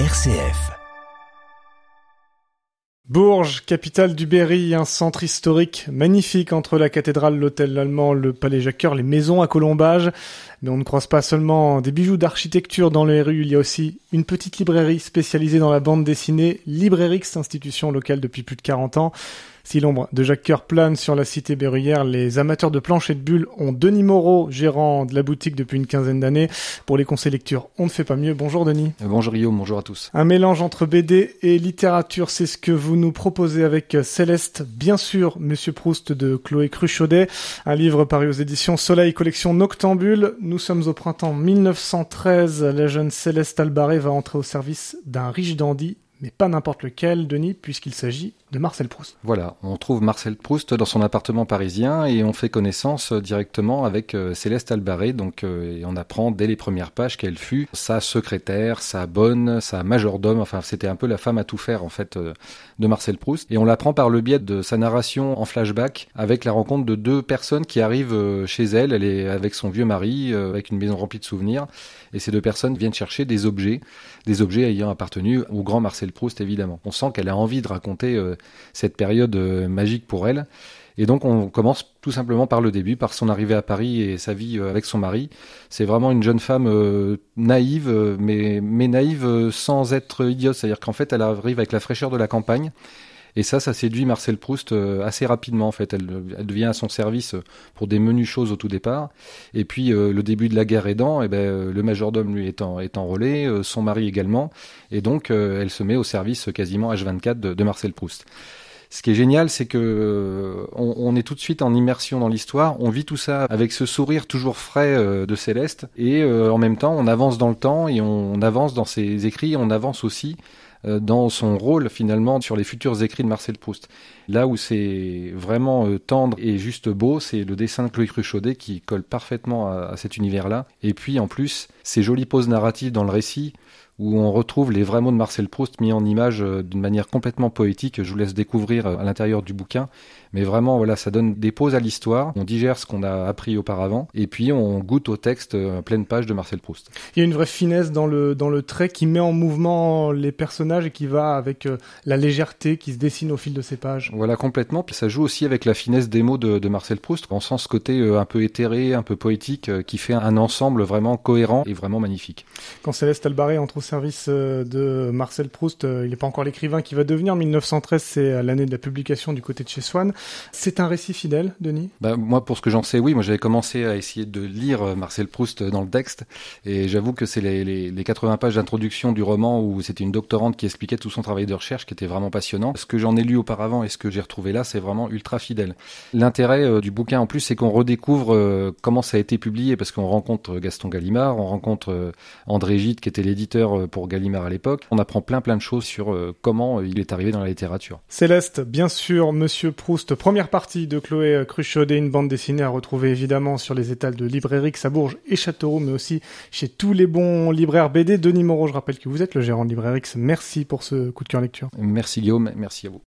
RCF. Bourges, capitale du Berry, un centre historique magnifique entre la cathédrale, l'hôtel allemand, le palais Jacques-Cœur, les maisons à colombage. Mais on ne croise pas seulement des bijoux d'architecture dans les rues, il y a aussi une petite librairie spécialisée dans la bande dessinée, Librairix, institution locale depuis plus de 40 ans. Si l'ombre de Jacques Coeur plane sur la cité berruyère, les amateurs de planches et de bulles ont Denis Moreau, gérant de la boutique depuis une quinzaine d'années. Pour les conseils lecture, on ne fait pas mieux. Bonjour Denis. Euh, bonjour Guillaume, bonjour à tous. Un mélange entre BD et littérature, c'est ce que vous nous proposez avec Céleste, bien sûr, Monsieur Proust de Chloé Cruchaudet, un livre paru aux éditions Soleil collection Noctambule. Nous sommes au printemps 1913, la jeune Céleste Albaré va entrer au service d'un riche dandy mais pas n'importe lequel, Denis, puisqu'il s'agit Voilà, on trouve Marcel Proust dans son appartement parisien et on fait connaissance euh, directement avec euh, Céleste Albaré. Donc, euh, on apprend dès les premières pages qu'elle fut sa secrétaire, sa bonne, sa majordome. Enfin, c'était un peu la femme à tout faire en fait de Marcel Proust. Et on l'apprend par le biais de sa narration en flashback avec la rencontre de deux personnes qui arrivent chez elle. Elle est avec son vieux mari, avec une maison remplie de souvenirs. Et ces deux personnes viennent chercher des objets, des objets ayant appartenu au grand Marcel Proust évidemment. On sent qu'elle a envie de raconter cette période euh, magique pour elle. Et donc on commence tout simplement par le début, par son arrivée à Paris et sa vie euh, avec son mari. C'est vraiment une jeune femme euh, naïve, mais, mais naïve sans être idiote. C'est-à-dire qu'en fait, elle arrive avec la fraîcheur de la campagne. Et ça, ça séduit Marcel Proust assez rapidement en fait. Elle, elle devient à son service pour des menus choses au tout départ. Et puis le début de la guerre aidant, eh ben, le majordome lui est, est enrôlé, son mari également. Et donc elle se met au service quasiment H24 de, de Marcel Proust. Ce qui est génial, c'est que euh, on, est tout de suite en immersion dans l'histoire. On vit tout ça avec ce sourire toujours frais euh, de Céleste, et euh, en même temps, on avance dans le temps et on, avance dans ses écrits. On avance aussi dans son rôle finalement sur les futurs écrits de Marcel Proust. Là où c'est vraiment tendre et juste beau, c'est le dessin de Chloé Cruchaudet qui colle parfaitement à, cet univers-là. Et puis en plus, ces jolies pauses narratives dans le récit où on retrouve les vrais mots de Marcel Proust mis en image euh, d'une manière complètement poétique. Je vous laisse découvrir euh, à l'intérieur du bouquin. Mais vraiment, voilà, ça donne des pauses à l'histoire. On digère ce qu'on a appris auparavant. Et puis, on goûte au texte euh, pleine page de Marcel Proust. Il y a une vraie finesse dans le, dans le trait qui met en mouvement les personnages et qui va avec la légèreté qui se dessine au fil de ces pages. Voilà, complètement. Puis ça joue aussi avec la finesse des mots de, de Marcel Proust. On sent ce côté un peu éthéré, un peu poétique, qui fait un ensemble vraiment cohérent et vraiment magnifique. Quand Céleste Albaré entre service euh, de Marcel Proust. Euh, il n'est pas encore l'écrivain qui va devenir. 1913, c'est l'année de la publication du côté de chez Swann. C'est un récit fidèle, Denis? Bah, Moi, pour ce que j'en sais, oui. Moi, j'avais commencé à essayer de lire euh, Marcel Proust dans le texte. Et j'avoue que c'est les, les, les, 80 pages d'introduction du roman où c'était une doctorante qui expliquait tout son travail de recherche qui était vraiment passionnant. Ce que j'en ai lu auparavant et ce que j'ai retrouvé là, c'est vraiment ultra fidèle. L'intérêt du bouquin, en plus, c'est qu'on redécouvre comment ça a été publié parce qu'on rencontre Gaston Gallimard, on rencontre André Gide qui était l'éditeur pour Gallimard à l'époque. On apprend plein plein de choses sur euh, comment il est arrivé dans la littérature. Céleste, bien sûr, Monsieur Proust, première partie de Chloé Cruchaudet, une bande dessinée à retrouver évidemment sur les étals de Librairie à Bourges et Châteauroux, mais aussi chez tous les bons libraires BD. Denis Moreau, je rappelle que vous êtes le gérant de Librairie. Merci pour ce coup de cœur lecture. Merci Guillaume, merci à vous.